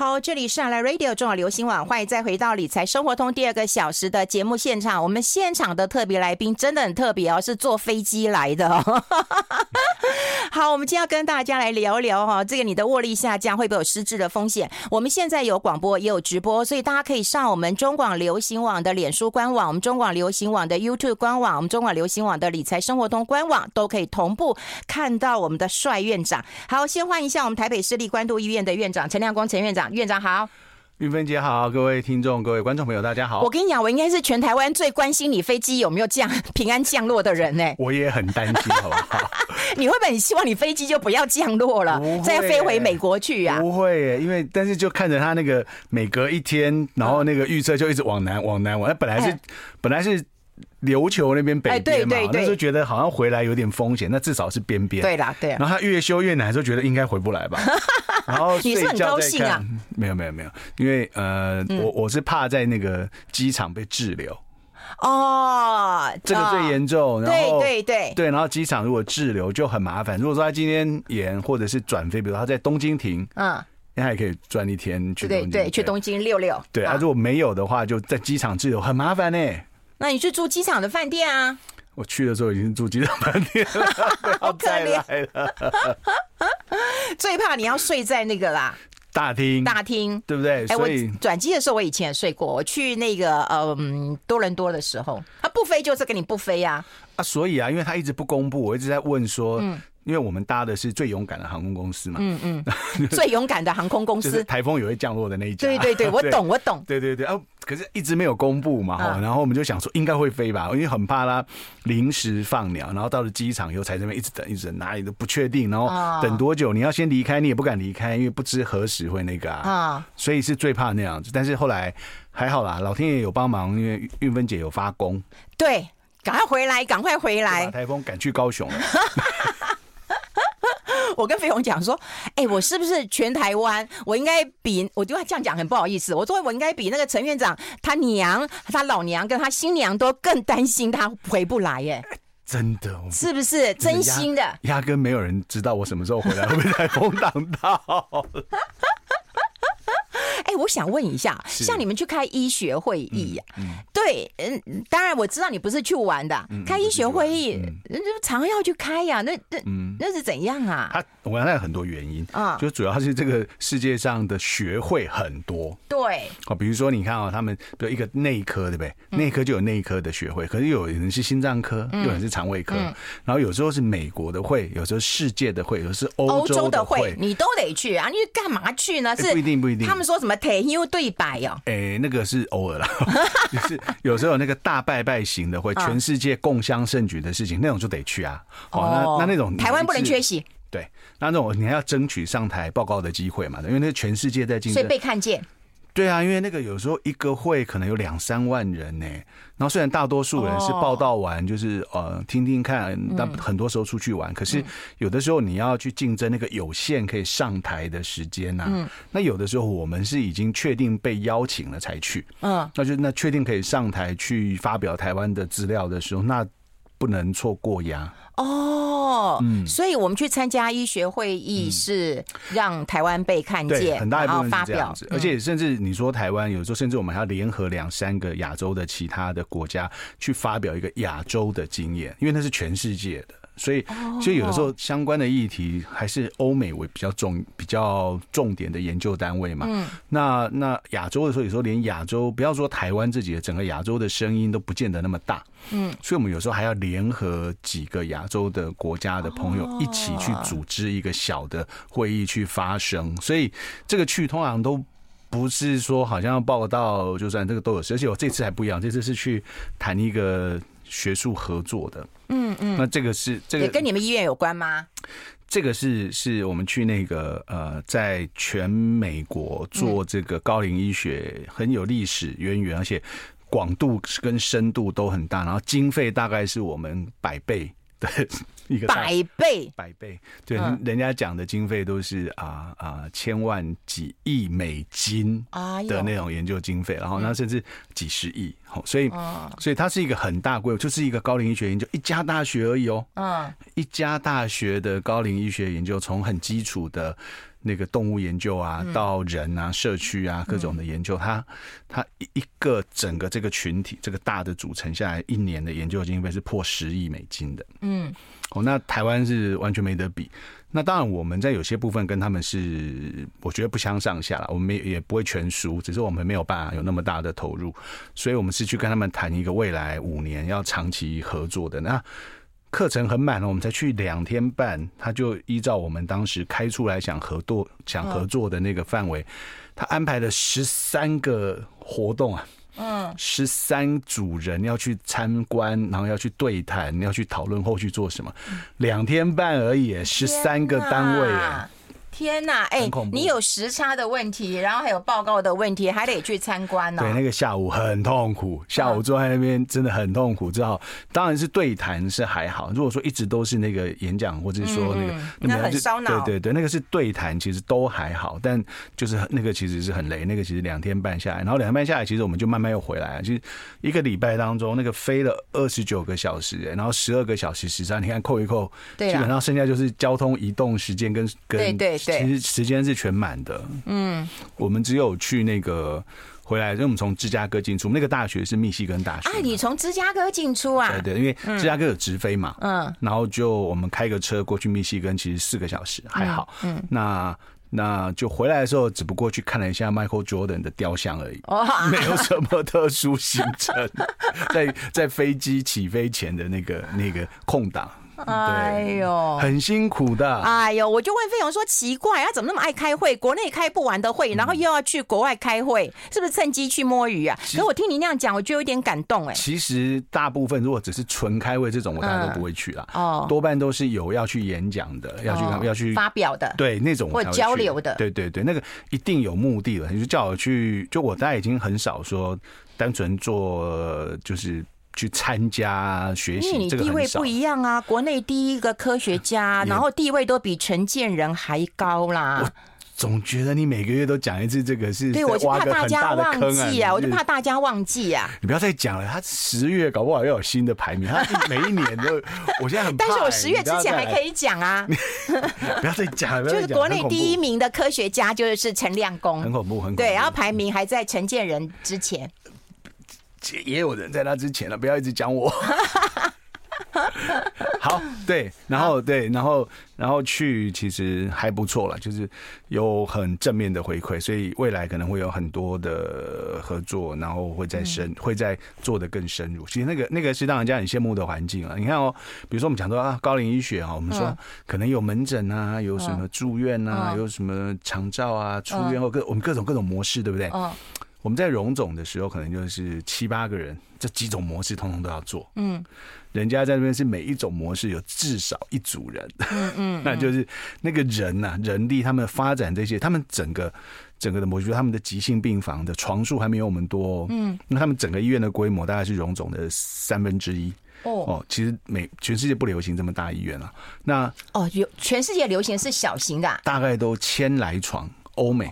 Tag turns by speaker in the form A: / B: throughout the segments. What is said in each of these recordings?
A: 好，这里是阿莱 Radio 中华流行网，欢迎再回到理财生活通第二个小时的节目现场。我们现场的特别来宾真的很特别哦，是坐飞机来的哦。好，我们今天要跟大家来聊聊哈，这个你的握力下降会不会有失智的风险？我们现在有广播也有直播，所以大家可以上我们中广流行网的脸书官网，我们中广流行网的 YouTube 官网，我们中广流行网的理财生活通官网，都可以同步看到我们的帅院长。好，先欢迎一下我们台北市立关渡医院的院长陈亮光陈院长，院长好。
B: 韵芬姐好，各位听众、各位观众朋友，大家好。
A: 我跟你讲，我应该是全台湾最关心你飞机有没有降 平安降落的人呢。
B: 我也很担心，好不好？
A: 你会不会很希望你飞机就不要降落了，再飞回美国去啊？
B: 不会，因为但是就看着他那个每隔一天，然后那个预测就一直往南、往南、往。那本来是，本来是。琉球那边北边嘛，那时候觉得好像回来有点风险，那至少是边边。
A: 对啦，对。
B: 然后他越修越难，就觉得应该回不来吧。然后
A: 你是很高兴啊？
B: 没有没有没有，因为呃，嗯、我我是怕在那个机场被滞留。
A: 哦，
B: 这个最严重。然后
A: 对对对
B: 对，然后机场如果滞留就很麻烦。如果说他今天延或者是转飞，比如他在东京停，嗯，他还可以转一天去东京。
A: 对对，去东京溜溜。
B: 对啊，如果没有的话，就在机场滞留，很麻烦呢。
A: 那你去住机场的饭店啊？
B: 我去的时候已经住机场饭店了，好可怜。
A: 最怕你要睡在那个啦，
B: 大厅，
A: 大厅，
B: 对不对？
A: 哎，我转机的时候我以前也睡过。我去那个嗯多伦多的时候，他不飞就是跟你不飞呀。
B: 啊，所以啊，因为他一直不公布，我一直在问说。嗯因为我们搭的是最勇敢的航空公司嘛，嗯
A: 嗯，最勇敢的航空公司，
B: 台风也会降落的那一家。
A: 对对对，我 懂我懂。
B: 对对对。啊，可是一直没有公布嘛，哈，然后我们就想说应该会飞吧，因为很怕它临时放鸟，然后到了机场以后才这边一直等一直等，哪里都不确定，然后等多久，你要先离开，你也不敢离开，因为不知何时会那个啊，所以是最怕那样子。但是后来还好啦，老天爷有帮忙，因为运芬姐有发功，
A: 对，赶快回来，赶快回来，
B: 把台风赶去高雄了。
A: 我跟飞鸿讲说，哎、欸，我是不是全台湾，我应该比，我就要这样讲，很不好意思。我说我应该比那个陈院长他娘、他老娘跟他新娘都更担心他回不来耶。
B: 真的，
A: 是不是真心的？
B: 压根没有人知道我什么时候回来，会被台风挡到。
A: 哎，我想问一下，像你们去开医学会议呀？对，嗯，当然我知道你不是去玩的，开医学会议，人家常要去开呀，那那那是怎样啊？
B: 他我想那有很多原因啊，就主要是这个世界上的学会很多，
A: 对，
B: 哦，比如说你看啊，他们比如一个内科对不对？内科就有内科的学会，可是有人是心脏科，有人是肠胃科，然后有时候是美国的会，有时候世界的会，有时候是欧洲的会，
A: 你都得去啊，你干嘛去呢？是
B: 不一定不一定，
A: 他们说什么？退休对白哦，
B: 哎，那个是偶尔啦，就是有时候有那个大拜拜型的，会全世界共襄盛举的事情，那种就得去啊。哦，那那那种
A: 台湾不能缺席。
B: 对，那那种你还要争取上台报告的机会嘛？因为那全世界在竞争，
A: 所以被看见。
B: 对啊，因为那个有时候一个会可能有两三万人呢。然后虽然大多数人是报道完就是呃听听看，但很多时候出去玩，可是有的时候你要去竞争那个有限可以上台的时间呐。那有的时候我们是已经确定被邀请了才去，嗯，那就那确定可以上台去发表台湾的资料的时候，那不能错过呀。
A: 哦，嗯，所以我们去参加医学会议是让台湾被看见，
B: 很大一部分是这样子，而且甚至你说台湾有时候，甚至我们还要联合两三个亚洲的其他的国家去发表一个亚洲的经验，因为那是全世界的。所以，所以有的时候相关的议题还是欧美为比较重、比较重点的研究单位嘛。嗯。那那亚洲的时候，有时候连亚洲不要说台湾自己的整个亚洲的声音都不见得那么大。嗯。所以我们有时候还要联合几个亚洲的国家的朋友一起去组织一个小的会议去发声。所以这个去通常都不是说好像要报道，就算这个都有事。而且我这次还不一样，这次是去谈一个。学术合作的，嗯嗯，那这个是这个
A: 也跟你们医院有关吗？
B: 这个是是我们去那个呃，在全美国做这个高龄医学很有历史渊源，而且广度跟深度都很大，然后经费大概是我们百倍的。一个
A: 百倍，
B: 百倍，对，人家讲的经费都是啊啊千万几亿美金的那种研究经费，然后那甚至几十亿，所以所以它是一个很大规模，就是一个高龄医学研究，一家大学而已哦，嗯，一家大学的高龄医学研究，从很基础的那个动物研究啊，到人啊、社区啊各种的研究，它它一个整个这个群体这个大的组成下来，一年的研究经费是破十亿美金的。嗯，哦，那台湾是完全没得比。那当然，我们在有些部分跟他们是，我觉得不相上下了。我们也也不会全输，只是我们没有办法有那么大的投入，所以我们是去跟他们谈一个未来五年要长期合作的。那课程很满了，我们才去两天半，他就依照我们当时开出来想合作、想合作的那个范围，他安排了十三个活动啊。嗯，十三组人要去参观，然后要去对谈，要去讨论后续做什么，两天半而已，十三个单位
A: 天呐，哎、欸，你有时差的问题，然后还有报告的问题，还得去参观呢、喔。
B: 对，那个下午很痛苦，下午坐在那边真的很痛苦。之后当然是对谈是还好，如果说一直都是那个演讲，或者是说那个，
A: 嗯、那很烧脑。
B: 对对对，那个是对谈，其实都还好，但就是那个其实是很累。那个其实两天半下来，然后两天半下来，其实我们就慢慢又回来了。其实一个礼拜当中，那个飞了二十九个小时，然后十二个小时时差，你看扣一扣，基本上剩下就是交通移动时间跟跟
A: 对对对，
B: 其实时间是。全满的，嗯，我们只有去那个回来，因为我们从芝加哥进出，那个大学是密西根大学。
A: 啊，你从芝加哥进出啊？
B: 对对，因为芝加哥有直飞嘛，嗯，然后就我们开个车过去密西根，其实四个小时还好，嗯，那那就回来的时候，只不过去看了一下 Michael Jordan 的雕像而已，哦，没有什么特殊行程，在在飞机起飞前的那个那个空档。哎呦，很辛苦的。
A: 哎呦，我就问费勇说，奇怪，他怎么那么爱开会？国内开不完的会，然后又要去国外开会，是不是趁机去摸鱼啊？可我听你那样讲，我就有点感动哎。
B: 其实大部分如果只是纯开会这种，我大家都不会去了。哦，多半都是有要去演讲的，要去要去
A: 发表的，
B: 对那种
A: 或交流的。
B: 对对对，那个一定有目的了。你就叫我去，就我大概已经很少说单纯做就是。去参加学习，
A: 因为你地位不一样啊。国内第一个科学家，然后地位都比陈建仁还高啦。
B: 我总觉得你每个月都讲一次这个是，
A: 对，我就怕大家忘记啊，我就怕大家忘记啊。
B: 你不要再讲了，他十月搞不好又有新的排名，他 每一年都，我现在很，
A: 但是我十月之前还可以讲啊。
B: 不要再讲了，
A: 就是国内第一名的科学家就是陈亮公，
B: 很恐怖，很恐怖。
A: 对，然后排名还在陈建仁之前。
B: 也有人在那之前了，不要一直讲我。好，对，然后对，然后然后去其实还不错了，就是有很正面的回馈，所以未来可能会有很多的合作，然后会再深，会再做的更深入。其实那个那个是让人家很羡慕的环境啊。你看哦，比如说我们讲说啊，高龄医学啊，我们说可能有门诊啊，有什么住院啊，有什么长照啊，出院后各我们各种各种模式，对不对？我们在荣总的时候，可能就是七八个人，这几种模式通通都要做。嗯，人家在那边是每一种模式有至少一组人。嗯嗯，那就是那个人呐、啊，人力他们发展这些，他们整个整个的模式，他们的急性病房的床数还没有我们多。嗯，那他们整个医院的规模大概是荣总的三分之一。哦，其实每全世界不流行这么大医院啊。那
A: 哦，有全世界流行是小型的、啊，
B: 大概都千来床。欧美，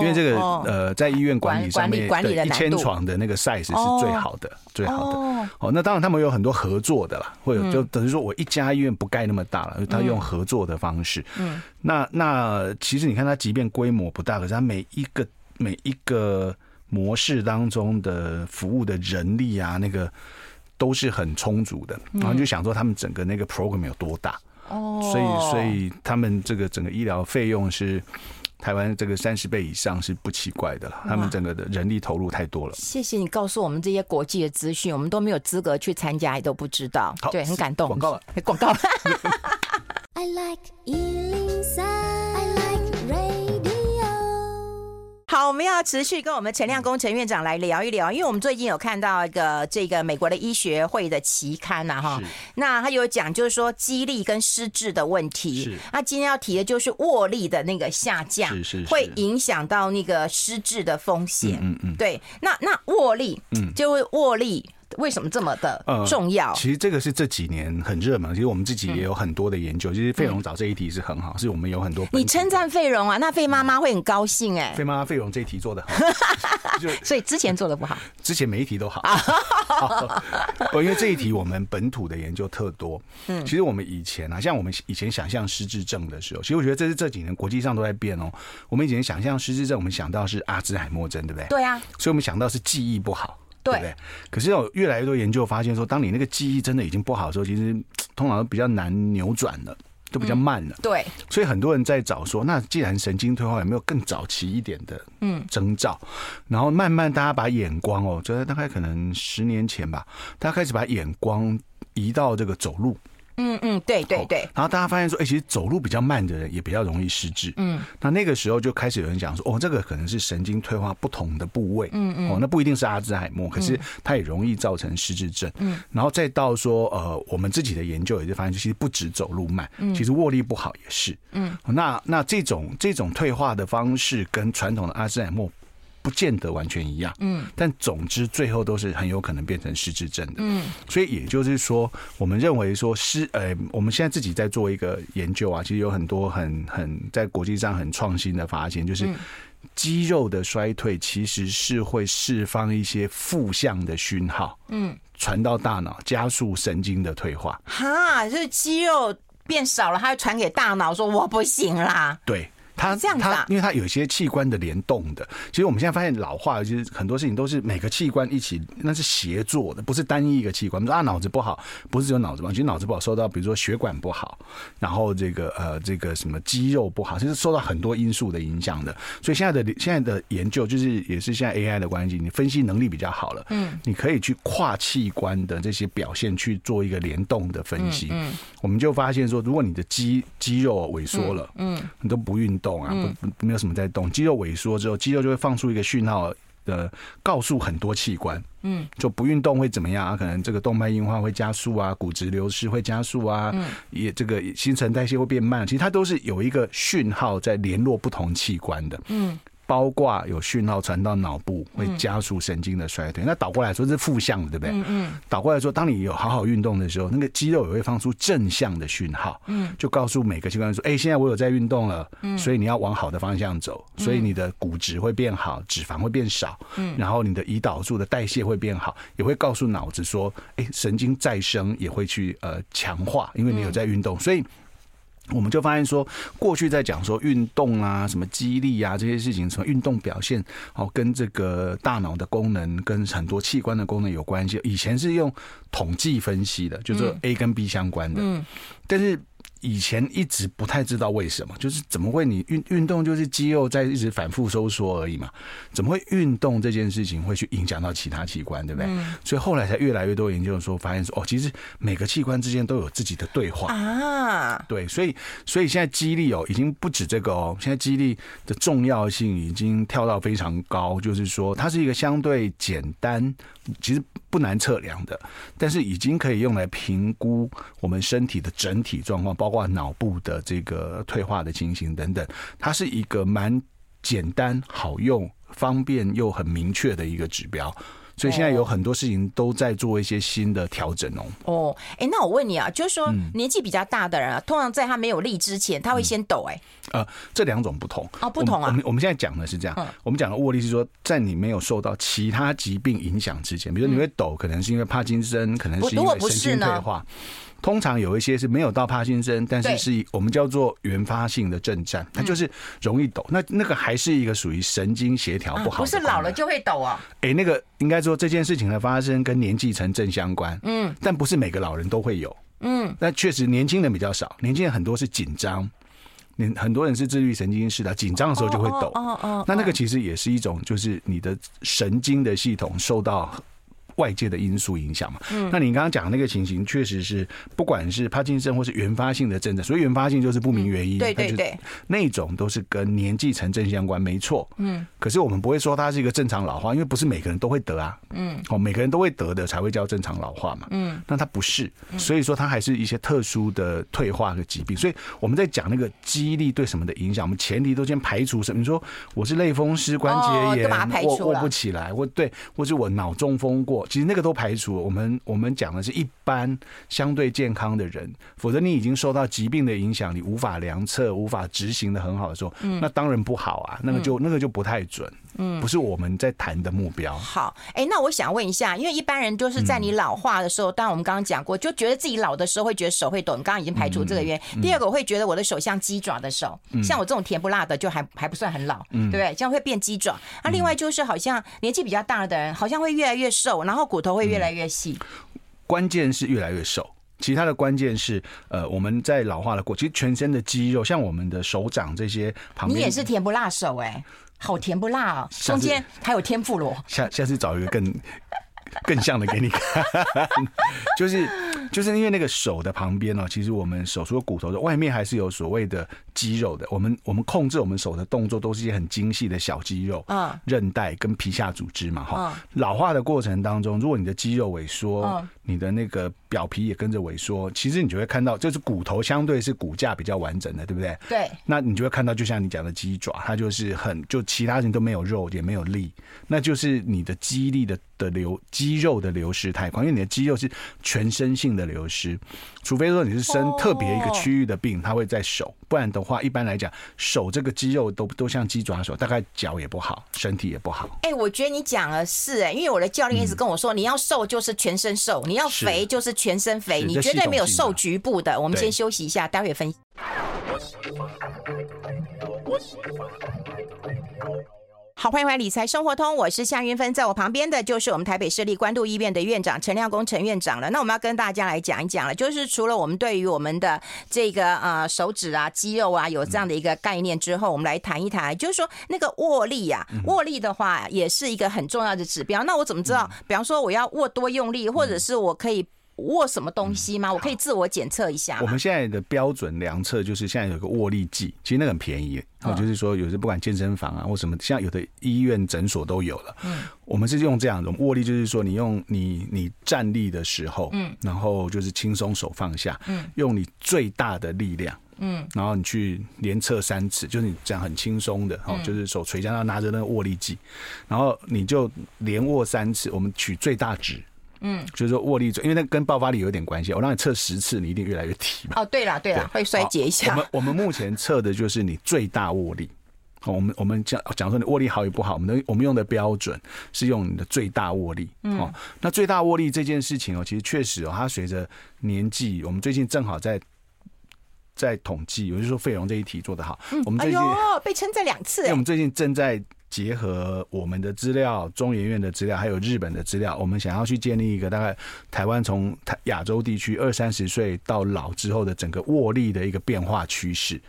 B: 因为这个呃，在医院管理上面，一千床的那个 size 是最好的，最好的。哦，那当然他们有很多合作的啦，会有就等于说我一家医院不盖那么大了，他用合作的方式。嗯，那那其实你看，它即便规模不大，可是它每一个每一个模式当中的服务的人力啊，那个都是很充足的。然后就想说，他们整个那个 program 有多大？哦，所以所以他们这个整个医疗费用是。台湾这个三十倍以上是不奇怪的了，他们整个的人力投入太多了。
A: 谢谢你告诉我们这些国际的资讯，我们都没有资格去参加，也都不知道。对，很感动。
B: 广告了，
A: 广告。好，我们要持续跟我们陈亮工陈院长来聊一聊，因为我们最近有看到一个这个美国的医学会的期刊呐，哈，那他有讲就是说肌力跟失智的问题，是，那今天要提的就是握力的那个下降，是是，会影响到那个失智的风险，嗯嗯，对，那那握力，嗯，就会握力。为什么这么的重要？
B: 呃，其实这个是这几年很热门，其实我们自己也有很多的研究。其实费荣找这一题是很好，是我们有很多。
A: 你称赞费荣啊，那费妈妈会很高兴哎。
B: 费妈妈费荣这一题做的好。就
A: 所以之前做的不好，
B: 之前每一题都好。因为这一题我们本土的研究特多。嗯，其实我们以前啊，像我们以前想象失智症的时候，其实我觉得这是这几年国际上都在变哦。我们以前想象失智症，我们想到是阿兹海默症，对不对？
A: 对啊。
B: 所以我们想到是记忆不好，对，不对？可是有越来越多研究发现说，当你那个记忆真的已经不好的时候，其实 通常都比较难扭转了。都比较慢了，
A: 对，
B: 所以很多人在找说，那既然神经退化有没有更早期一点的嗯征兆？然后慢慢大家把眼光哦，就在大概可能十年前吧，大家开始把眼光移到这个走路。
A: 嗯嗯，对对对。
B: 然后大家发现说，哎，其实走路比较慢的人也比较容易失智。嗯，那那个时候就开始有人讲说，哦，这个可能是神经退化不同的部位。嗯嗯。哦，那不一定是阿兹海默，可是它也容易造成失智症。嗯。然后再到说，呃，我们自己的研究也就发现，其实不止走路慢，其实握力不好也是。嗯。那那这种这种退化的方式跟传统的阿兹海默。不见得完全一样，嗯，但总之最后都是很有可能变成失智症的，嗯，所以也就是说，我们认为说失，呃，我们现在自己在做一个研究啊，其实有很多很很在国际上很创新的发现，就是肌肉的衰退其实是会释放一些负向的讯号，嗯，传到大脑，加速神经的退化。
A: 哈，就是肌肉变少了，它会传给大脑说我不行啦，
B: 对。它这样子啊，因为它有些器官的联动的，其实我们现在发现老化，其实很多事情都是每个器官一起，那是协作的，不是单一一个器官。我们说啊，脑子不好，不是只有脑子不好，其实脑子不好受到，比如说血管不好，然后这个呃这个什么肌肉不好，其实受到很多因素的影响的。所以现在的现在的研究，就是也是现在 AI 的关系，你分析能力比较好了，嗯，你可以去跨器官的这些表现去做一个联动的分析。嗯，我们就发现说，如果你的肌肌肉萎缩了，嗯，你都不运动。啊，不，没有什么在动，肌肉萎缩之后，肌肉就会放出一个讯号的，告诉很多器官，嗯，就不运动会怎么样啊？可能这个动脉硬化会加速啊，骨质流失会加速啊，嗯，也这个新陈代谢会变慢，其实它都是有一个讯号在联络不同器官的，嗯。包括有讯号传到脑部，会加速神经的衰退。那倒过来说是负向的，对不对？嗯嗯。倒过来说，当你有好好运动的时候，那个肌肉也会放出正向的讯号，嗯，就告诉每个器官说：“哎，现在我有在运动了，嗯，所以你要往好的方向走，所以你的骨质会变好，脂肪会变少，嗯，然后你的胰岛素的代谢会变好，也会告诉脑子说：哎，神经再生也会去呃强化，因为你有在运动，所以。”我们就发现说，过去在讲说运动啊、什么激励啊这些事情，什么运动表现，哦，跟这个大脑的功能、跟很多器官的功能有关系。以前是用统计分析的，就是 A 跟 B 相关的，嗯，但是。以前一直不太知道为什么，就是怎么会你运运动就是肌肉在一直反复收缩而已嘛？怎么会运动这件事情会去影响到其他器官，对不对？嗯、所以后来才越来越多研究说，发现说哦，其实每个器官之间都有自己的对话啊。对，所以所以现在肌力哦，已经不止这个哦，现在肌力的重要性已经跳到非常高，就是说它是一个相对简单，其实不难测量的，但是已经可以用来评估我们身体的整体状况，包括脑部的这个退化的情形等等。它是一个蛮简单、好用、方便又很明确的一个指标。所以现在有很多事情都在做一些新的调整哦。哦，
A: 哎，那我问你啊，就是说年纪比较大的人啊，通常在他没有力之前，他会先抖哎。
B: 呃，这两种不同
A: 哦，不同啊。
B: 我们我们现在讲的是这样，我们讲的握力是说，在你没有受到其他疾病影响之前，比如说你会抖，可能是因为帕金森，可能是因为神经退化。通常有一些是没有到帕金森，但是是我们叫做原发性的震颤，它就是容易抖。那那个还是一个属于神经协调不好，不
A: 是老了就会抖啊？
B: 哎，那个应该说这件事情的发生跟年纪成正相关，嗯，但不是每个老人都会有，嗯，那确实年轻人比较少，年轻人很多是紧张，很很多人是自律神经失调，紧张的时候就会抖，哦哦，那那个其实也是一种，就是你的神经的系统受到。外界的因素影响嘛，嗯，那你刚刚讲那个情形，确实是不管是帕金森或是原发性的症状，所以原发性就是不明原因，对对对，那种都是跟年纪成正相关，没错，嗯，可是我们不会说它是一个正常老化，因为不是每个人都会得啊，嗯，哦，每个人都会得的才会叫正常老化嘛，嗯，那它不是，所以说它还是一些特殊的退化的疾病，所以我们在讲那个记忆力对什么的影响，我们前提都先排除什么，你说我是类风湿关节炎，握握不起来，或对，或是我脑中风过。其实那个都排除，我们我们讲的是一般相对健康的人，否则你已经受到疾病的影响，你无法量测、无法执行的很好的时候，那当然不好啊，那个就那个就不太准。嗯，不是我们在谈的目标。
A: 好，哎，那我想问一下，因为一般人就是在你老化的时候，当然我们刚刚讲过，就觉得自己老的时候会觉得手会抖。你刚刚已经排除这个原因。第二个，我会觉得我的手像鸡爪的手，像我这种甜不辣的，就还还不算很老，对不对？这样会变鸡爪。那另外就是好像年纪比较大的人，好像会越来越瘦，然后骨头会越来越细。
B: 关键是越来越瘦。其他的关键是，呃，我们在老化的过，其实全身的肌肉，像我们的手掌这些旁边，
A: 你也是甜不辣手哎、欸，好甜不辣啊，中间还有天妇罗，
B: 下下次找一个更 更像的给你看，就是。就是因为那个手的旁边呢，其实我们手除了骨头的外面，还是有所谓的肌肉的。我们我们控制我们手的动作，都是一些很精细的小肌肉、啊，韧带跟皮下组织嘛，哈。老化的过程当中，如果你的肌肉萎缩，你的那个表皮也跟着萎缩，其实你就会看到，就是骨头相对是骨架比较完整的，对不对？
A: 对。
B: 那你就会看到，就像你讲的鸡爪，它就是很就其他人都没有肉，也没有力，那就是你的肌力的的流肌肉的流失太快，因为你的肌肉是全身性的。流失，除非说你是生特别一个区域的病，它会在手，不然的话，一般来讲，手这个肌肉都都像鸡爪手，大概脚也不好，身体也不好。
A: 哎，我觉得你讲的是哎，因为我的教练一直跟我说，你要瘦就是全身瘦，你要肥就是全身肥，你绝对没有瘦局部的。我们先休息一下，待会分析。好，欢迎回来《理财生活通》，我是夏云芬，在我旁边的就是我们台北市立关渡医院的院长陈亮功陈院长了。那我们要跟大家来讲一讲了，就是除了我们对于我们的这个呃手指啊、肌肉啊有这样的一个概念之后，我们来谈一谈，就是说那个握力啊，握力的话也是一个很重要的指标。那我怎么知道？比方说我要握多用力，或者是我可以。握什么东西吗？我可以自我检测一下。
B: 我们现在的标准量测就是现在有个握力计，其实那个很便宜。哦，就是说有时不管健身房啊或什么，像有的医院诊所都有了。嗯，我们是用这样的握力，就是说你用你你站立的时候，嗯，然后就是轻松手放下，嗯，用你最大的力量，嗯，然后你去连测三次，就是你这样很轻松的，哦，就是手垂下，然后拿着那个握力计，然后你就连握三次，我们取最大值。嗯，就是说握力，因为那跟爆发力有点关系。我让你测十次，你一定越来越提嘛。
A: 哦，对了，对了，会衰竭一下。
B: 我们我们目前测的就是你最大握力。我们我们讲讲说你握力好与不好，我们的我们用的标准是用你的最大握力。哦，那最大握力这件事情哦，其实确实哦，它随着年纪，我们最近正好在在统计，有就是说费荣这一题做得好。嗯我们最近
A: 被称赞两次。
B: 因为我们最近正在。结合我们的资料、中研院的资料，还有日本的资料，我们想要去建立一个大概台湾从台亚洲地区二三十岁到老之后的整个握力的一个变化趋势。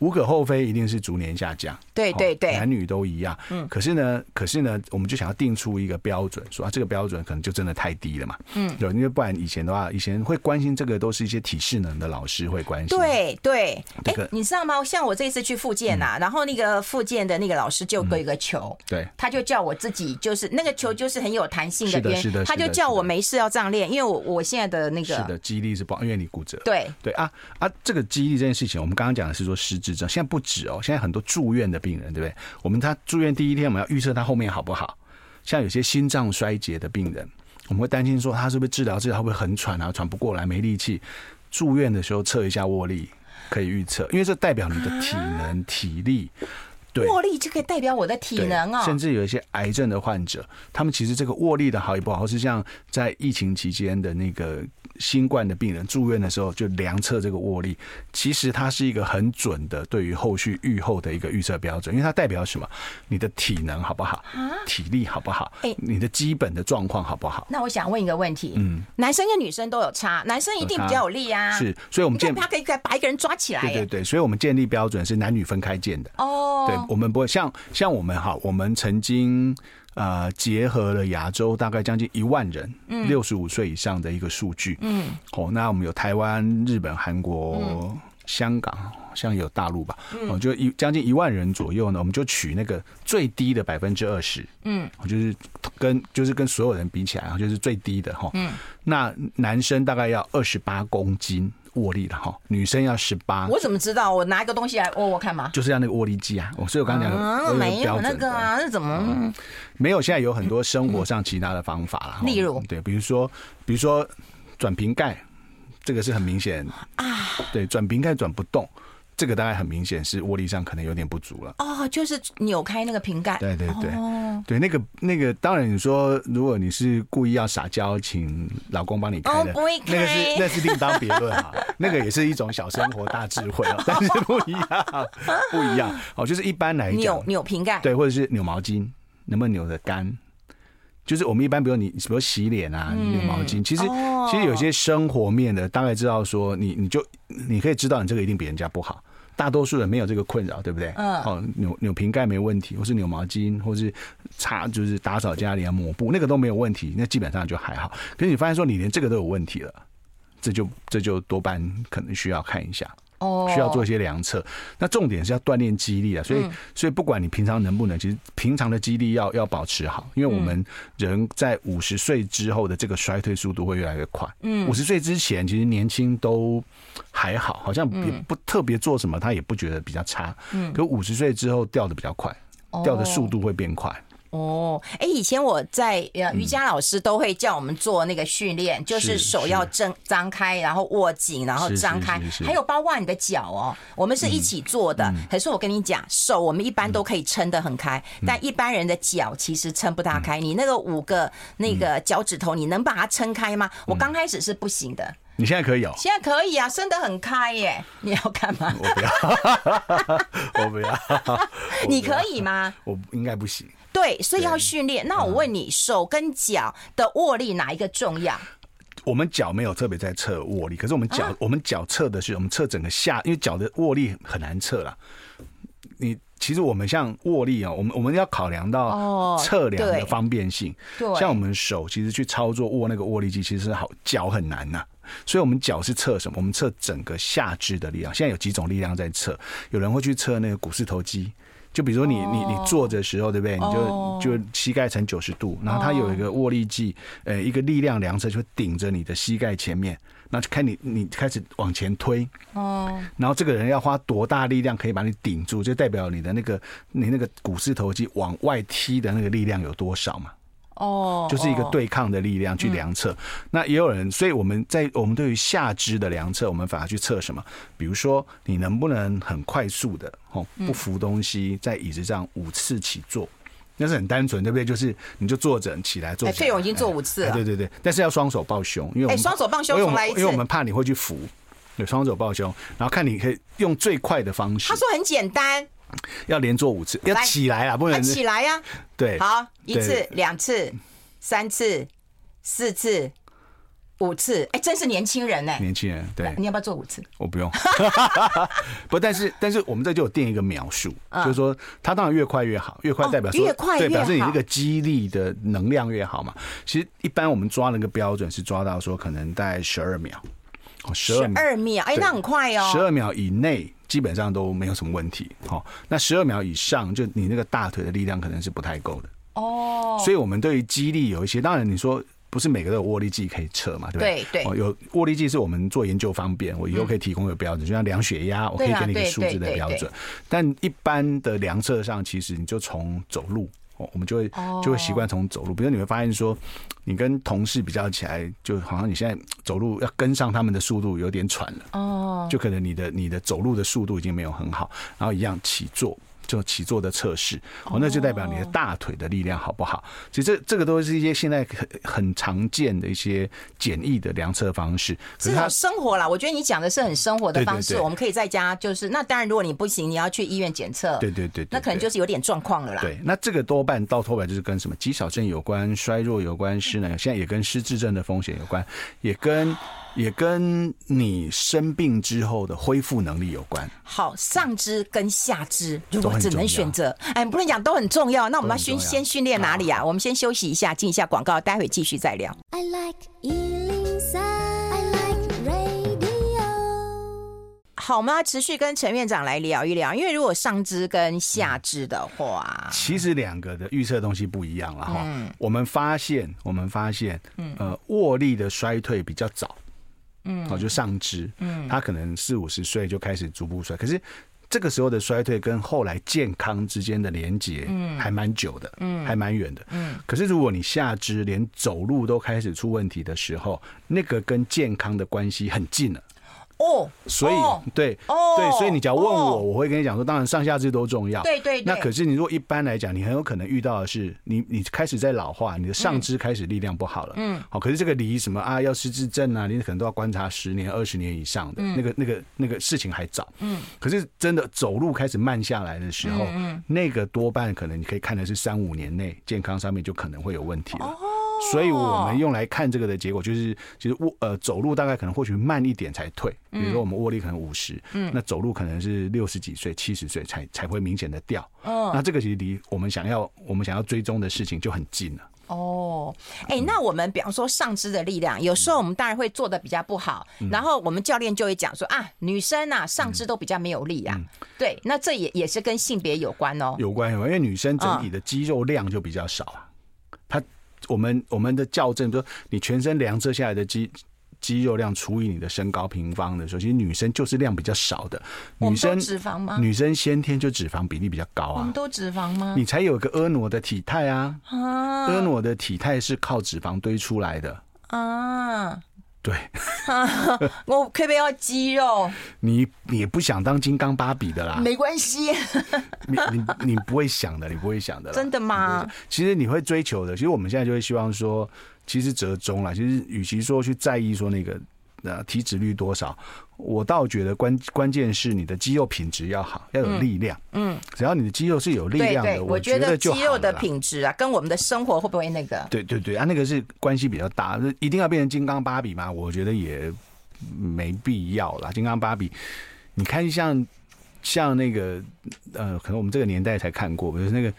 B: 无可厚非，一定是逐年下降。
A: 对对对，
B: 男女都一样。嗯，可是呢，可是呢，我们就想要定出一个标准，说啊，这个标准可能就真的太低了嘛。嗯，对，因为不然以前的话，以前会关心这个都是一些体适能的老师会关心。
A: 对对，哎、欸，你知道吗？像我这次去复健呐、啊嗯，然后那个复健的那个老师就给一个球，嗯、对，他就叫我自己就是那个球就是很有弹性的，边，是的，他就叫我没事要这样练，因为我我现在的那个
B: 是的肌力是不好，因为你骨折。
A: 对
B: 对啊啊，这个肌力这件事情，我们刚刚讲的是说现在不止哦，现在很多住院的病人，对不对？我们他住院第一天，我们要预测他后面好不好。像有些心脏衰竭的病人，我们会担心说他是不是治疗治疗会不会很喘啊，喘不过来，没力气。住院的时候测一下握力，可以预测，因为这代表你的体能、体力。对，
A: 握力就可以代表我的体能啊。
B: 甚至有一些癌症的患者，他们其实这个握力的好与不好，是像在疫情期间的那个。新冠的病人住院的时候，就量测这个握力，其实它是一个很准的，对于后续愈后的一个预测标准，因为它代表什么？你的体能好不好？体力好不好？哎，你的基本的状况好不好？
A: 那我想问一个问题，嗯，男生跟女生都有差，男生一定比较有力啊，
B: 是，所以我们建
A: 他可以把一个人抓起来，
B: 对对对，所以我们建立标准是男女分开建的哦，对，我们不会像像我们哈，我们曾经。呃，结合了亚洲大概将近一万人，嗯，六十五岁以上的一个数据，嗯，哦，那我们有台湾、日本、韩国、嗯、香港，像有大陆吧，哦，就一将近一万人左右呢，我们就取那个最低的百分之二十，嗯，就是跟就是跟所有人比起来，就是最低的哈，嗯，那男生大概要二十八公斤。握力了哈，女生要十八。
A: 我怎么知道？我拿一个东西来握握看嘛。
B: 就是要那个握力计啊！我所以我刚才讲的
A: 没有那个啊，那怎么、嗯？
B: 没有，现在有很多生活上其他的方法了。
A: 例如，
B: 对，比如说，比如说转瓶盖，这个是很明显啊。对，转瓶盖转不动，这个大概很明显是握力上可能有点不足了。
A: 哦，就是扭开那个瓶盖。
B: 对对对，哦、对那个那个，当然你说如果你是故意要撒娇，请老公帮你开的，哦、开那个是那是另当别论哈。那个也是一种小生活大智慧哦，但是不一样，不一样。哦，就是一般来讲，
A: 扭扭瓶盖，
B: 对，或者是扭毛巾，能不能扭得干？就是我们一般，比如你，比如洗脸啊，扭毛巾，其实其实有些生活面的，大概知道说，你你就你可以知道，你这个一定比人家不好。大多数人没有这个困扰，对不对？嗯。哦，扭扭瓶盖没问题，或是扭毛巾，或是擦，就是打扫家里啊，抹布，那个都没有问题，那基本上就还好。可是你发现说你连这个都有问题了，这就这就多半可能需要看一下。哦，需要做一些量测。那重点是要锻炼肌力啊，所以所以不管你平常能不能，其实平常的肌力要要保持好，因为我们人在五十岁之后的这个衰退速度会越来越快。嗯，五十岁之前其实年轻都还好，好像也不特别做什么，他也不觉得比较差。嗯，可五十岁之后掉的比较快，掉的速度会变快。
A: 哦，哎，以前我在呃瑜伽老师都会叫我们做那个训练，就是手要张张开，然后握紧，然后张开，还有包括你的脚哦，我们是一起做的。可是我跟你讲，手我们一般都可以撑得很开，但一般人的脚其实撑不大开。你那个五个那个脚趾头，你能把它撑开吗？我刚开始是不行的。
B: 你现在可以哦，
A: 现在可以啊，伸得很开耶。你要干嘛？
B: 我不要，我不要。
A: 你可以吗？
B: 我应该不行。
A: 对，所以要训练。那我问你，嗯、手跟脚的握力哪一个重要？
B: 我们脚没有特别在测握力，可是我们脚，啊、我们脚测的是我们测整个下，因为脚的握力很难测了。你其实我们像握力啊，我们我们要考量到测量的方便性。哦、像我们手其实去操作握那个握力计，其实是好，脚很难呐、啊。所以我们脚是测什么？我们测整个下肢的力量。现在有几种力量在测，有人会去测那个股四头肌。就比如说你你你坐着时候，对不对？你就就膝盖呈九十度，然后它有一个握力计，呃，一个力量量测就顶着你的膝盖前面，那就看你你开始往前推，哦，然后这个人要花多大力量可以把你顶住，就代表你的那个你那个股四头肌往外踢的那个力量有多少嘛。哦，就是一个对抗的力量去量测。那也有人，所以我们在我们对于下肢的量测，我们反而去测什么？比如说，你能不能很快速的哦，不扶东西，在椅子上五次起坐，那是很单纯，对不对？就是你就坐着起来坐。
A: 对，我已经做五次了。
B: 对对对，但是要双手抱胸，因为哎，
A: 双手抱胸重来一次，
B: 因为我们怕你会去扶，对，双手抱胸，然后看你可以用最快的方式。
A: 他说很简单。
B: 要连做五次，要起来啊，不能
A: 起来呀。
B: 对，
A: 好，一次、两次、三次、四次、五次，哎，真是年轻人呢。
B: 年轻人，对，
A: 你要不要做五次？
B: 我不用。不，但是但是我们这就有定一个描述，就是说它当然越快越好，越快代表说
A: 越快越好，
B: 对，表示你这个肌力的能量越好嘛。其实一般我们抓那个标准是抓到说可能大概十二秒，
A: 十二秒，哎，那很快哦，
B: 十二秒以内。基本上都没有什么问题，好，那十二秒以上，就你那个大腿的力量可能是不太够的哦。所以，我们对于肌力有一些，当然你说不是每个都有握力计可以测嘛，对不对？
A: 对对，
B: 有握力计是我们做研究方便，我以后可以提供个标准，就像量血压，我可以给你个数字的标准。但一般的量测上，其实你就从走路。我们就会就会习惯从走路，比如你会发现说，你跟同事比较起来，就好像你现在走路要跟上他们的速度有点喘了哦，就可能你的你的走路的速度已经没有很好，然后一样起坐。就起坐的测试，哦，那就代表你的大腿的力量好不好？其实这这个都是一些现在很很常见的一些简易的量测方式。
A: 至少生活啦，我觉得你讲的是很生活的方式，我们可以在家就是。那当然，如果你不行，你要去医院检测，
B: 对对对，
A: 那可能就是有点状况了啦。
B: 对，那这个多半到头来就是跟什么肌少症有关、衰弱有关、失能，现在也跟失智症的风险有关，也跟。也跟你生病之后的恢复能力有关。
A: 好，上肢跟下肢，如果只能选择，哎，不能讲都很重要。那我们要先先训练哪里啊？我们先休息一下，进一下广告，待会继续再聊。I like 103, I like radio。好，我们要持续跟陈院长来聊一聊，因为如果上肢跟下肢的话，
B: 嗯、其实两个的预测东西不一样了哈。嗯、我们发现，我们发现，呃，握力的衰退比较早。嗯，哦，就上肢，嗯，他可能四五十岁就开始逐步衰，可是这个时候的衰退跟后来健康之间的连结，嗯，还蛮久的，嗯，还蛮远的，嗯。可是如果你下肢连走路都开始出问题的时候，那个跟健康的关系很近了。
A: 哦，
B: 所以对哦，对，所以你只要问我，我会跟你讲说，当然上下肢都重要。
A: 对对。
B: 那可是你如果一般来讲，你很有可能遇到的是，你你开始在老化，你的上肢开始力量不好了。嗯。好，可是这个离什么啊，要失智症啊，你可能都要观察十年、二十年以上的那个那个那个事情还早。嗯。可是真的走路开始慢下来的时候，嗯，那个多半可能你可以看的是三五年内健康上面就可能会有问题了。哦。所以我们用来看这个的结果就是，其实握呃走路大概可能或许慢一点才退，比如说我们握力可能五十，嗯，那走路可能是六十几岁、七十岁才才会明显的掉。哦，那这个其实离我们想要我们想要追踪的事情就很近了。
A: 哦，哎、欸，那我们比方说上肢的力量，有时候我们当然会做的比较不好，然后我们教练就会讲说啊，女生啊上肢都比较没有力啊。对，那这也也是跟性别有关哦。
B: 有关，因为女生整体的肌肉量就比较少啊，她。我们我们的校正，就是你全身量测下来的肌肌肉量除以你的身高平方的时候，其实女生就是量比较少的。女生
A: 脂肪吗？
B: 女生先天就脂肪比例比较高啊。
A: 我们都脂肪吗？
B: 你才有个婀娜的体态啊！啊，婀娜的体态是靠脂肪堆出来的啊。对，
A: 我可不可以要肌肉？
B: 你你也不想当金刚芭比的啦？
A: 没关系，
B: 你你你不会想的，你不会想的。
A: 真的吗？
B: 其实你会追求的。其实我们现在就会希望说，其实折中了。其实与其说去在意说那个。呃体脂率多少？我倒觉得关关键是你的肌肉品质要好，要有力量。嗯，只要你的肌肉是有力量的，我觉得
A: 肌肉的品质啊，跟我们的生活会不会那个？
B: 对对对啊，那个是关系比较大。一定要变成金刚芭比吗？我觉得也没必要啦。金刚芭比，你看像像那个呃，可能我们这个年代才看过，比如那个。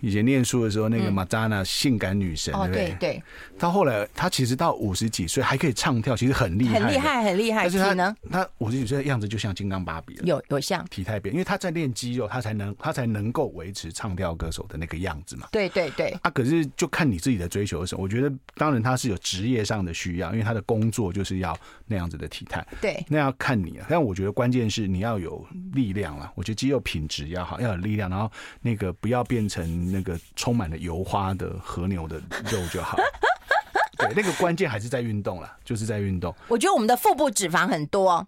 B: 以前念书的时候，那个玛扎娜性感女神，对不对？对。到后来，她其实到五十几岁还可以唱跳，其实很厉害，
A: 很厉害，很厉害。但是她呢？
B: 她五十几岁的样子就像金刚芭比了，
A: 有有像
B: 体态变，因为她在练肌肉，她才能她才能够维持唱跳歌手的那个样子嘛。
A: 对对对。
B: 啊，可是就看你自己的追求的时候，我觉得当然她是有职业上的需要，因为她的工作就是要那样子的体态。
A: 对。
B: 那要看你啊，但我觉得关键是你要有力量了。我觉得肌肉品质要好，要有力量，然后那个不要变成那个充满了。油花的和牛的肉就好，对，那个关键还是在运动了，就是在运动。
A: 我觉得我们的腹部脂肪很多，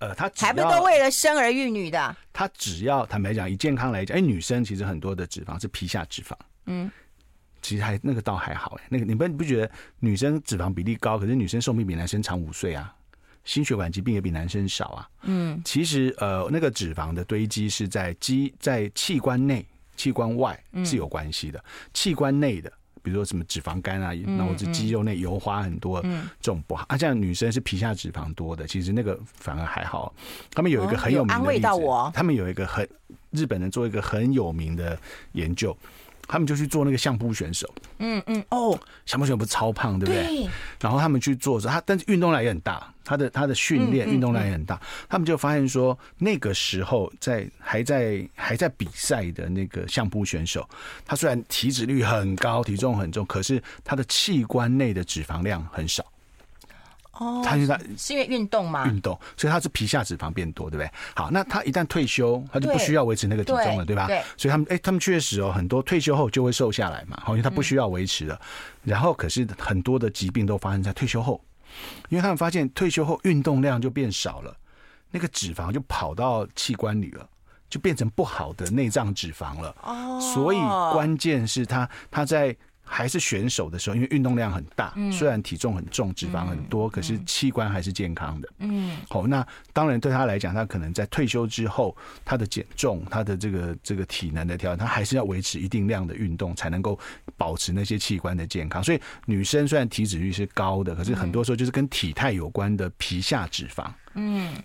B: 呃，他
A: 还不都为了生儿育女的？
B: 他只要坦白讲，以健康来讲，哎，女生其实很多的脂肪是皮下脂肪，嗯，其实还那个倒还好，哎，那个你不你不觉得女生脂肪比例高，可是女生寿命比男生长五岁啊，心血管疾病也比男生少啊，嗯，其实呃，那个脂肪的堆积是在肌在器官内。器官外是有关系的，嗯、器官内的，比如说什么脂肪肝啊，那我这肌肉内油花很多，这种不好。啊，像女生是皮下脂肪多的，其实那个反而还好。他们有一个很有名的例子，安慰到我。他们有一个很日本人做一个很有名的研究。他们就去做那个相扑选手，嗯嗯，哦，相扑选手不是超胖，对不对？对。然后他们去做，他但是运动量也很大，他的他的训练运动量也很大。他们就发现说，那个时候在还在还在比赛的那个相扑选手，他虽然体脂率很高，体重很重，可是他的器官内的脂肪量很少。
A: 哦，他就在是因为运动嘛？
B: 运动，所以他是皮下脂肪变多，对不对？好，那他一旦退休，他就不需要维持那个体重了，对，吧？对。所以他们，哎、欸，他们确实哦，很多退休后就会瘦下来嘛，好，因为他不需要维持了。嗯、然后，可是很多的疾病都发生在退休后，因为他们发现退休后运动量就变少了，那个脂肪就跑到器官里了，就变成不好的内脏脂肪了。哦。所以关键是他他在。还是选手的时候，因为运动量很大，嗯、虽然体重很重，脂肪很多，嗯、可是器官还是健康的。嗯，好，那当然对他来讲，他可能在退休之后，他的减重，他的这个这个体能的调整，他还是要维持一定量的运动，才能够保持那些器官的健康。所以女生虽然体脂率是高的，可是很多时候就是跟体态有关的皮下脂肪。嗯，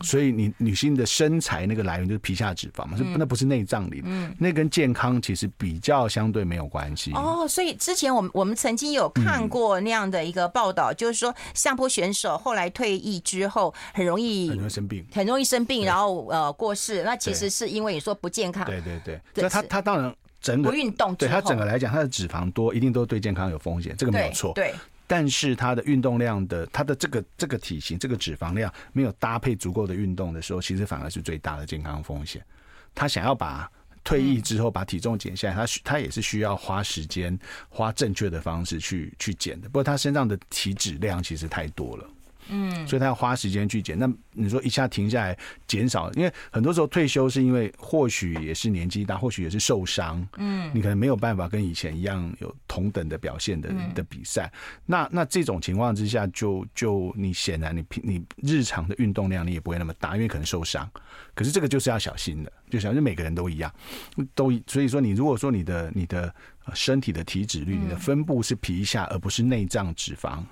B: 所以你女性的身材那个来源就是皮下脂肪嘛，是那不是内脏里的，嗯，那跟健康其实比较相对没有关系。
A: 哦，所以之前我们我们曾经有看过那样的一个报道，就是说相扑选手后来退役之后很容易
B: 很容易生病，
A: 很容易生病，然后呃过世，那其实是因为你说不健康。
B: 对对对，那他他当然整个
A: 不运动，
B: 对他整个来讲，他的脂肪多一定都对健康有风险，这个没有错。
A: 对。
B: 但是他的运动量的，他的这个这个体型，这个脂肪量没有搭配足够的运动的时候，其实反而是最大的健康风险。他想要把退役之后把体重减下来，他他也是需要花时间、花正确的方式去去减的。不过他身上的体脂量其实太多了。嗯，所以他要花时间去减。那你说一下停下来减少，因为很多时候退休是因为或许也是年纪大，或许也是受伤，嗯，你可能没有办法跟以前一样有同等的表现的的比赛。那那这种情况之下就，就就你显然你平你日常的运动量你也不会那么大，因为可能受伤。可是这个就是要小心的，就小心每个人都一样，都所以说你如果说你的你的身体的体脂率，你的分布是皮下而不是内脏脂肪，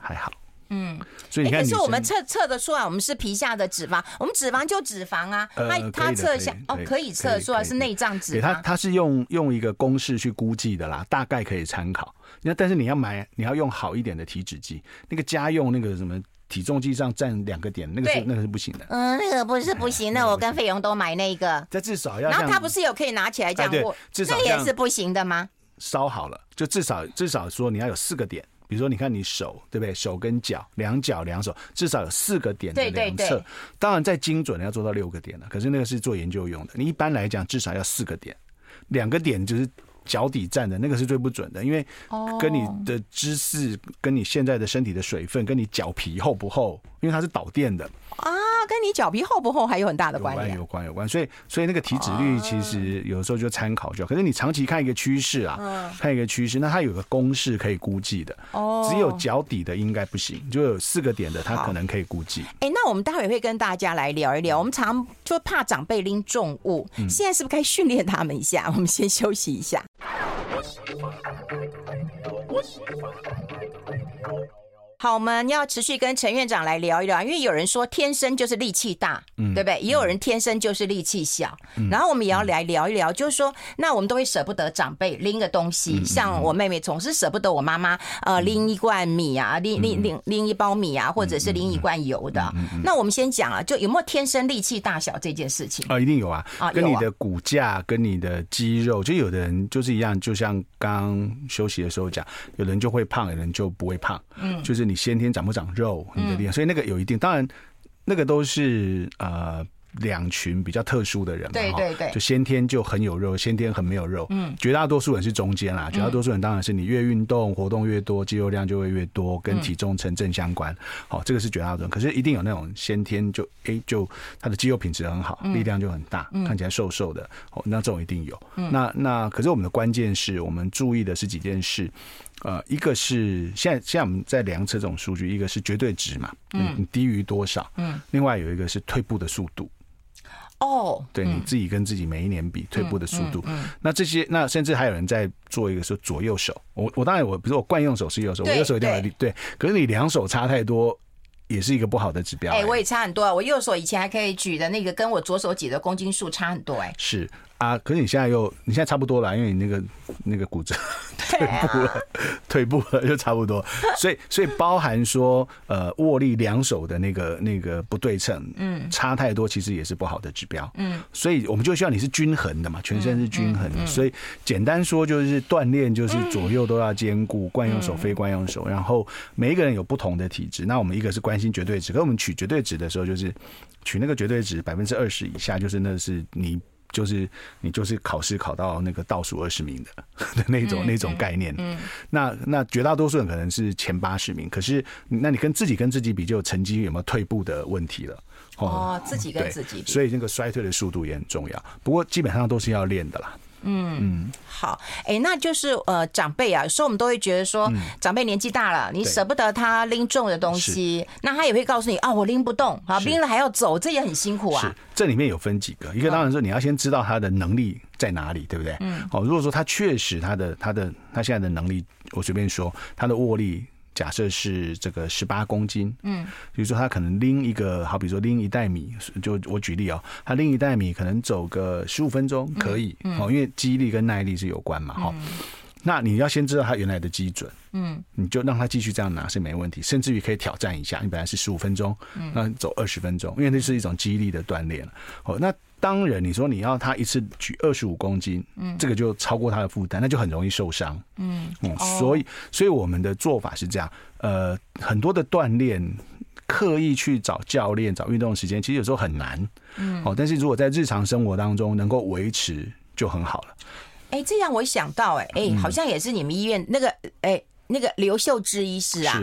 B: 还好。嗯，所以你看，
A: 可是我们测测得出来，我们是皮下的脂肪，我们脂肪就脂肪啊。它它测一下哦，可以测出来是内脏脂肪。
B: 它它是用用一个公式去估计的啦，大概可以参考。那但是你要买，你要用好一点的体脂计，那个家用那个什么体重计上占两个点，那个是那个是不行的。
A: 嗯，那个不是不行，那我跟费勇都买那个。
B: 这至少要。
A: 然后他不是有可以拿起来这样过，至少也是不行的吗？
B: 烧好了，就至少至少说你要有四个点。比如说，你看你手对不对？手跟脚，两脚两手，至少有四个点的量测。当然，再精准的要做到六个点了。可是那个是做研究用的。你一般来讲，至少要四个点，两个点就是脚底站的那个是最不准的，因为跟你的姿势、跟你现在的身体的水分、跟你脚皮厚不厚，因为它是导电的。
A: 啊，跟你脚皮厚不厚还有很大的关系。
B: 有关有关，所以所以那个体脂率其实有时候就参考就好。可是你长期看一个趋势啊，看一个趋势，那它有个公式可以估计的。哦，只有脚底的应该不行，就有四个点的，它可能可以估计。
A: 哎，那我们待会会跟大家来聊一聊。我们常就怕长辈拎重物，现在是不是该训练他们一下？我们先休息一下。好，我们要持续跟陈院长来聊一聊，因为有人说天生就是力气大，嗯，对不对？也有人天生就是力气小，嗯，然后我们也要来聊一聊，就是说，那我们都会舍不得长辈拎个东西，像我妹妹总是舍不得我妈妈，呃，拎一罐米啊，拎拎拎拎一包米啊，或者是拎一罐油的。那我们先讲啊，就有没有天生力气大小这件事情？
B: 啊，一定有啊，啊，跟你的骨架、跟你的肌肉，就有的人就是一样，就像刚休息的时候讲，有人就会胖，有人就不会胖，嗯，就是。你先天长不长肉，你的脸，所以那个有一定，当然那个都是呃。两群比较特殊的人嘛，
A: 对对对，
B: 就先天就很有肉，先天很没有肉。嗯，绝大多数人是中间啦，绝大多数人当然是你越运动活动越多，肌肉量就会越多，跟体重成正相关。好，这个是绝大多数人，可是一定有那种先天就哎就他的肌肉品质很好，力量就很大，看起来瘦瘦的。哦，那这种一定有。那那可是我们的关键是我们注意的是几件事，呃，一个是现在现在我们在量测这种数据，一个是绝对值嘛，嗯，你低于多少？嗯，另外有一个是退步的速度。
A: 哦，
B: 对，你自己跟自己每一年比退步的速度，嗯那这些，那甚至还有人在做一个说左右手，我我当然我比如说我惯用手是右手，我右手一定要对，可是你两手差太多，也是一个不好的指标。哎，
A: 我也差很多啊，我右手以前还可以举的那个，跟我左手举的公斤数差很多哎。
B: 是。啊，可是你现在又，你现在差不多了，因为你那个那个骨折 退步 了，退步了就差不多，所以所以包含说，呃，握力两手的那个那个不对称，嗯，差太多其实也是不好的指标，嗯，所以我们就需要你是均衡的嘛，全身是均衡的，所以简单说就是锻炼就是左右都要兼顾，惯用手非惯用手，然后每一个人有不同的体质，那我们一个是关心绝对值，可是我们取绝对值的时候就是取那个绝对值百分之二十以下，就是那是你。就是你就是考试考到那个倒数二十名的 的那种那种概念，嗯，那那绝大多数人可能是前八十名，可是那你跟自己跟自己比，就成绩有没有退步的问题了？
A: 哦，自己跟自己比，
B: 所以那个衰退的速度也很重要。不过基本上都是要练的啦。
A: 嗯嗯，好，哎、欸，那就是呃，长辈啊，有时候我们都会觉得说，长辈年纪大了，你舍不得他拎重的东西，那他也会告诉你啊，我拎不动啊，拎了还要走，这也很辛苦啊。
B: 是，这里面有分几个，一个当然说你要先知道他的能力在哪里，对不对？嗯。好，如果说他确实他的他的他现在的能力，我随便说，他的握力。假设是这个十八公斤，嗯，比如说他可能拎一个，好，比如说拎一袋米，就我举例啊，他拎一袋米可能走个十五分钟可以，哦，因为肌力跟耐力是有关嘛，哈，那你要先知道他原来的基准，嗯，你就让他继续这样拿是没问题，甚至于可以挑战一下，你本来是十五分钟，嗯。那走二十分钟，因为那是一种激励的锻炼，哦，那。当然，你说你要他一次举二十五公斤，嗯，这个就超过他的负担，那就很容易受伤，嗯。嗯，所以，所以我们的做法是这样，呃，很多的锻炼，刻意去找教练、找运动时间，其实有时候很难，嗯，哦，但是如果在日常生活当中能够维持，就很好了。
A: 哎，这样我想到，哎哎，好像也是你们医院那个，哎，那个刘秀芝医师啊。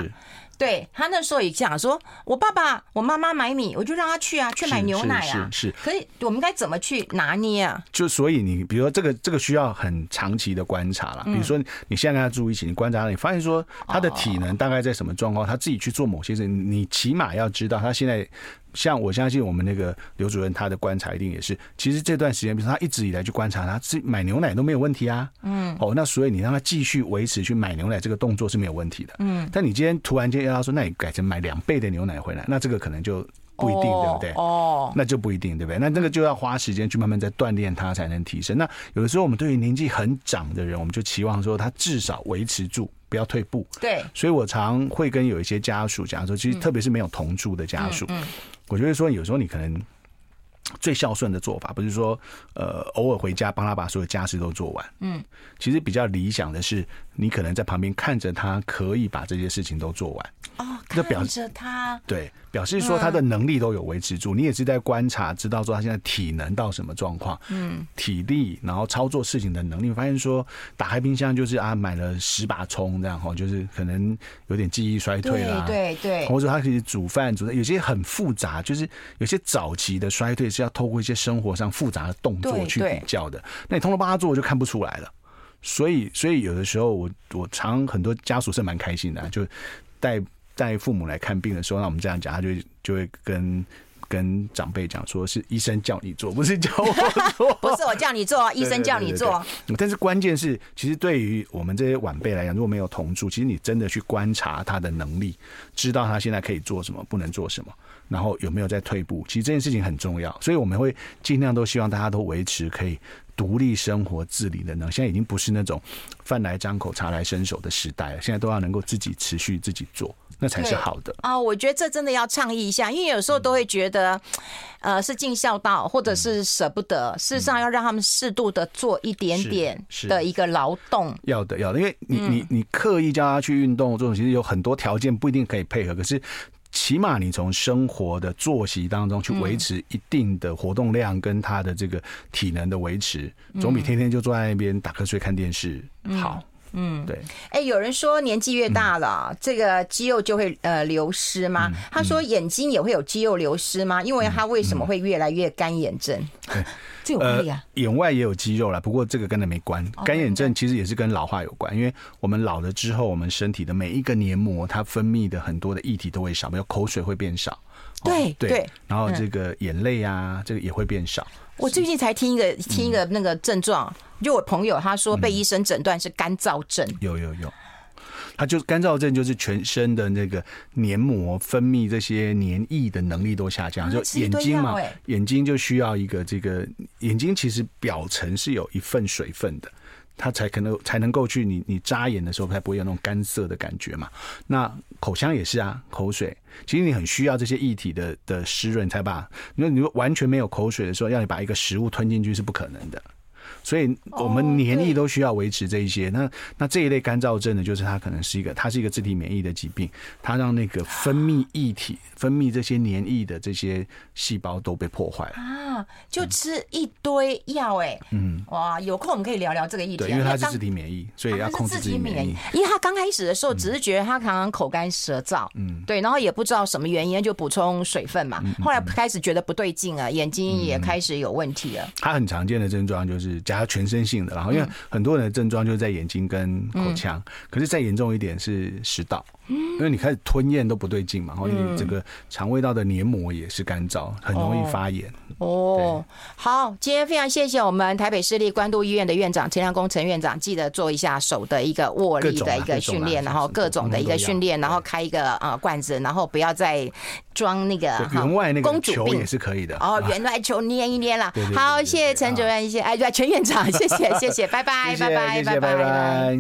A: 对他那时候也讲说，我爸爸、我妈妈买米，我就让他去啊，去买牛奶啊。
B: 是，是，是，是。
A: 可是我们该怎么去拿捏啊？
B: 就所以你比如说这个这个需要很长期的观察了。比如说你现在跟他住一起，你观察他，你发现说他的体能大概在什么状况，他自己去做某些事，你起码要知道他现在。像我相信我们那个刘主任，他的观察一定也是，其实这段时间，比如说他一直以来去观察，他是买牛奶都没有问题啊。嗯。哦，那所以你让他继续维持去买牛奶这个动作是没有问题的。嗯。但你今天突然间要他说，那你改成买两倍的牛奶回来，那这个可能就不一定，对不对？哦。那就不一定，对不对？那这个就要花时间去慢慢再锻炼他才能提升。那有的时候我们对于年纪很长的人，我们就期望说他至少维持住。不要退步。对，所以我常会跟有一些家属讲说，其实特别是没有同住的家属，我觉得说有时候你可能最孝顺的做法，不是说呃偶尔回家帮他把所有家事都做完。嗯，其实比较理想的是，你可能在旁边看着他，可以把这些事情都做完。哦，看着他，对。表示说他的能力都有维持住，你也是在观察，知道说他现在体能到什么状况，嗯，体力，然后操作事情的能力，发现说打开冰箱就是啊买了十把葱这样哈，就是可能有点记忆衰退啦，对对，或者他可以煮饭煮的有些很复杂，就是有些早期的衰退是要透过一些生活上复杂的动作去比较的，那你通通帮他做就看不出来了，所以所以有的时候我我常很多家属是蛮开心的，就带。带父母来看病的时候，那我们这样讲，他就就会跟跟长辈讲，说是医生叫你做，不是叫我做，
A: 不是我叫你做，医生叫你做。
B: 但是关键是，其实对于我们这些晚辈来讲，如果没有同住，其实你真的去观察他的能力，知道他现在可以做什么，不能做什么，然后有没有在退步，其实这件事情很重要。所以我们会尽量都希望大家都维持可以独立生活自理的能力。现在已经不是那种饭来张口、茶来伸手的时代了，现在都要能够自己持续自己做。那才是好的
A: 啊！我觉得这真的要倡议一下，因为有时候都会觉得，呃，是尽孝道，或者是舍不得。事实上，要让他们适度的做一点点的一个劳动。
B: 要的，要的，因为你你你刻意叫他去运动，这种其实有很多条件不一定可以配合。可是，起码你从生活的作息当中去维持一定的活动量，跟他的这个体能的维持，总比天天就坐在那边打瞌睡看电视好。
A: 嗯，对。哎，有人说年纪越大了，嗯、这个肌肉就会呃流失吗？嗯、他说眼睛也会有肌肉流失吗？因为他为什么会越来越干眼症？对、嗯，这有关系啊。
B: 眼外也有肌肉了，不过这个跟那没关。干眼症其实也是跟老化有关，因为我们老了之后，我们身体的每一个黏膜，它分泌的很多的液体都会少，比如口水会变少。
A: 对对，对。
B: 然后这个眼泪啊，这个也会变少。
A: 我最近才听一个听一个那个症状。就我朋友他说被医生诊断是干燥症，嗯，有有有，
B: 他就干燥症就是全身的那个黏膜分泌这些黏液的能力都下降，就眼睛嘛，眼睛就需要一个这个眼睛其实表层是有一份水分的，它才可能才能够去你你眨眼的时候才不会有那种干涩的感觉嘛。那口腔也是啊，口水其实你很需要这些液体的的湿润才把，因为你完全没有口水的时候，要你把一个食物吞进去是不可能的。所以我们黏液都需要维持这一些。那那这一类干燥症呢，就是它可能是一个，它是一个自体免疫的疾病，它让那个分泌液体、分泌这些黏液的这些细胞都被破坏了啊！
A: 就吃一堆药哎，嗯，哇，有空我们可以聊聊这个议题。
B: 对，因为它是自体免疫，所以要控制自体免疫。
A: 因为他刚开始的时候只是觉得他常常口干舌燥，嗯，对，然后也不知道什么原因，就补充水分嘛。后来开始觉得不对劲啊，眼睛也开始有问题了。
B: 他很常见的症状就是。它全身性的，然后因为很多人的症状就是在眼睛跟口腔，可是再严重一点是食道，因为你开始吞咽都不对劲嘛，然后你整个肠胃道的黏膜也是干燥，很容易发炎。
A: 哦，好，今天非常谢谢我们台北市立关渡医院的院长陈亮恭陈院长，记得做一下手的一个握力的一个训练，然后各种的一个训练，然后开一个呃罐子，然后不要再装那个
B: 员外那个球也是可以的。
A: 哦，员外球捏一捏了。好，谢谢陈主任，谢谢哎，对，陈院长，谢谢谢谢，拜拜 拜拜。拜拜。